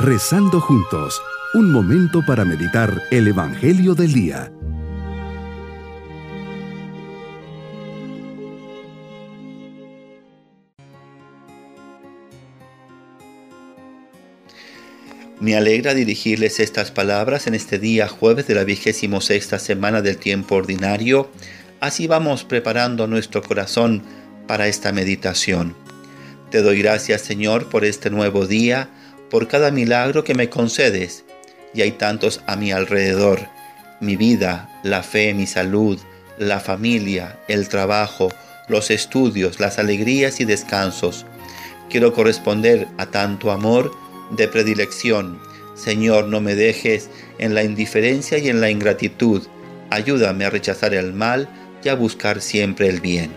Rezando juntos, un momento para meditar el Evangelio del Día. Me alegra dirigirles estas palabras en este día jueves de la vigésimo sexta semana del tiempo ordinario. Así vamos preparando nuestro corazón para esta meditación. Te doy gracias Señor por este nuevo día por cada milagro que me concedes, y hay tantos a mi alrededor, mi vida, la fe, mi salud, la familia, el trabajo, los estudios, las alegrías y descansos. Quiero corresponder a tanto amor de predilección. Señor, no me dejes en la indiferencia y en la ingratitud. Ayúdame a rechazar el mal y a buscar siempre el bien.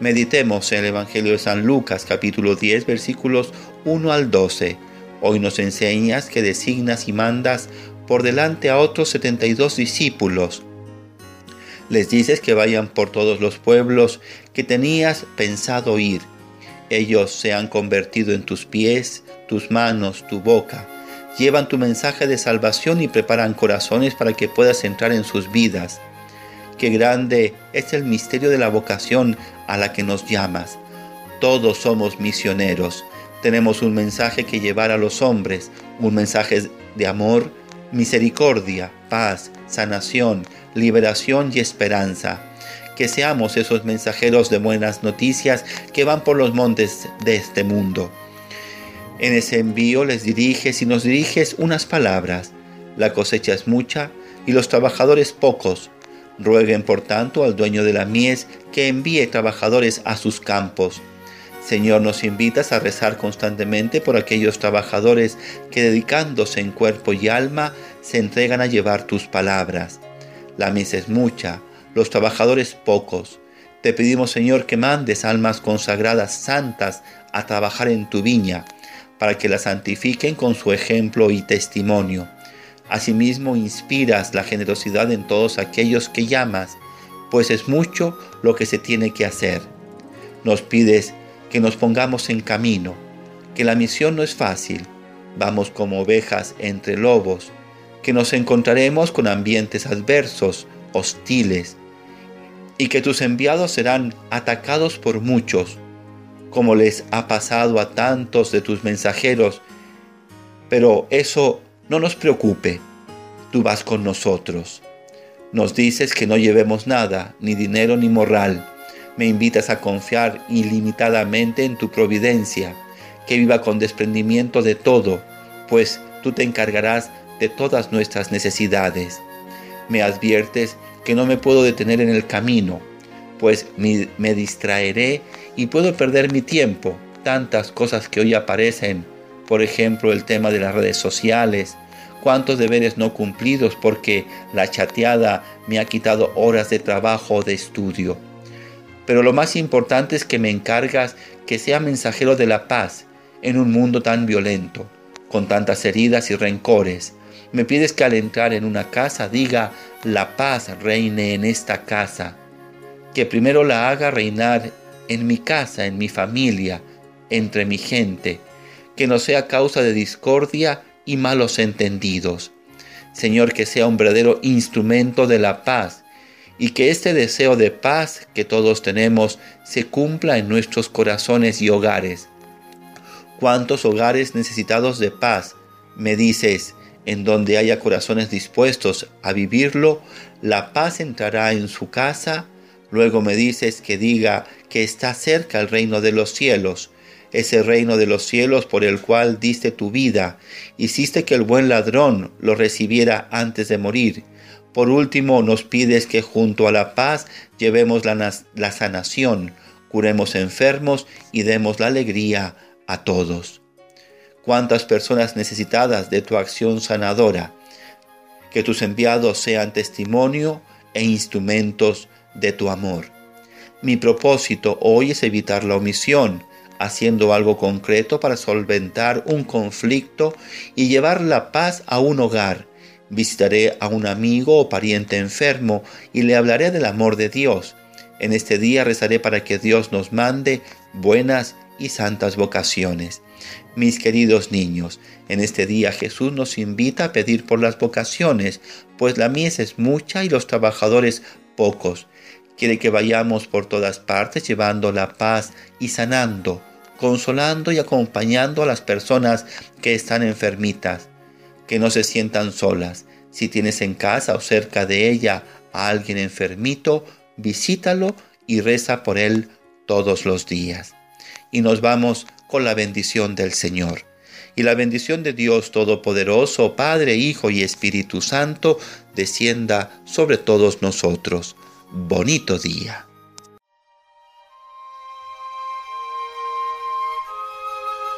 Meditemos en el Evangelio de San Lucas capítulo 10 versículos 1 al 12 Hoy nos enseñas que designas y mandas por delante a otros 72 discípulos. Les dices que vayan por todos los pueblos que tenías pensado ir. Ellos se han convertido en tus pies, tus manos, tu boca. Llevan tu mensaje de salvación y preparan corazones para que puedas entrar en sus vidas. Qué grande es el misterio de la vocación a la que nos llamas. Todos somos misioneros tenemos un mensaje que llevar a los hombres, un mensaje de amor, misericordia, paz, sanación, liberación y esperanza. Que seamos esos mensajeros de buenas noticias que van por los montes de este mundo. En ese envío les diriges y nos diriges unas palabras. La cosecha es mucha y los trabajadores pocos. Rueguen por tanto al dueño de la mies que envíe trabajadores a sus campos. Señor, nos invitas a rezar constantemente por aquellos trabajadores que dedicándose en cuerpo y alma se entregan a llevar tus palabras. La misa es mucha, los trabajadores pocos. Te pedimos, Señor, que mandes almas consagradas santas a trabajar en tu viña, para que la santifiquen con su ejemplo y testimonio. Asimismo, inspiras la generosidad en todos aquellos que llamas, pues es mucho lo que se tiene que hacer. Nos pides que nos pongamos en camino, que la misión no es fácil, vamos como ovejas entre lobos, que nos encontraremos con ambientes adversos, hostiles, y que tus enviados serán atacados por muchos, como les ha pasado a tantos de tus mensajeros, pero eso no nos preocupe, tú vas con nosotros. Nos dices que no llevemos nada, ni dinero ni moral, me invitas a confiar ilimitadamente en tu providencia, que viva con desprendimiento de todo, pues tú te encargarás de todas nuestras necesidades. Me adviertes que no me puedo detener en el camino, pues me, distraeré y puedo perder mi tiempo. Tantas cosas que hoy aparecen, por ejemplo el tema de las redes sociales, cuántos deberes no cumplidos porque la chateada me ha quitado horas de trabajo o de estudio pero lo más importante es que me encargas que sea mensajero de la paz en un mundo tan violento, con tantas heridas y rencores. Me pides que al entrar en una casa diga, la paz reine en esta casa, que primero la haga reinar en mi casa, en mi familia, entre mi gente, que no sea causa de discordia y malos entendidos. Señor, que sea un verdadero instrumento de la paz y que este deseo de paz que todos tenemos se cumpla en nuestros corazones y hogares. ¿Cuántos hogares necesitados de paz? Me dices, en donde haya corazones dispuestos a vivirlo, la paz entrará en su casa. Luego me dices que diga que está cerca el reino de los cielos, ese reino de los cielos por el cual diste tu vida, hiciste que el buen ladrón lo recibiera antes de morir por último, nos pides que junto a la paz llevemos la, sanación, curemos enfermos y demos la alegría a todos. Cuántas personas necesitadas de tu acción sanadora, que tus enviados sean testimonio e instrumentos de tu amor. Mi propósito hoy es evitar la omisión, haciendo algo concreto para solventar un conflicto y llevar la paz a un hogar Visitaré a un amigo o pariente enfermo y le hablaré del amor de Dios. En este día rezaré para que Dios nos mande buenas y santas vocaciones. Mis queridos niños, en este día Jesús nos invita a pedir por las vocaciones, pues la mies es mucha y los trabajadores pocos. Quiere que vayamos por todas partes llevando la paz y sanando, consolando y acompañando a las personas que están enfermitas, que no se sientan solas. Si tienes en casa o cerca de ella a alguien enfermito, visítalo y reza por él todos los días. Y nos vamos con la bendición del Señor. Y la bendición de Dios Todopoderoso, Padre, Hijo y Espíritu Santo, descienda sobre todos nosotros. Bonito día.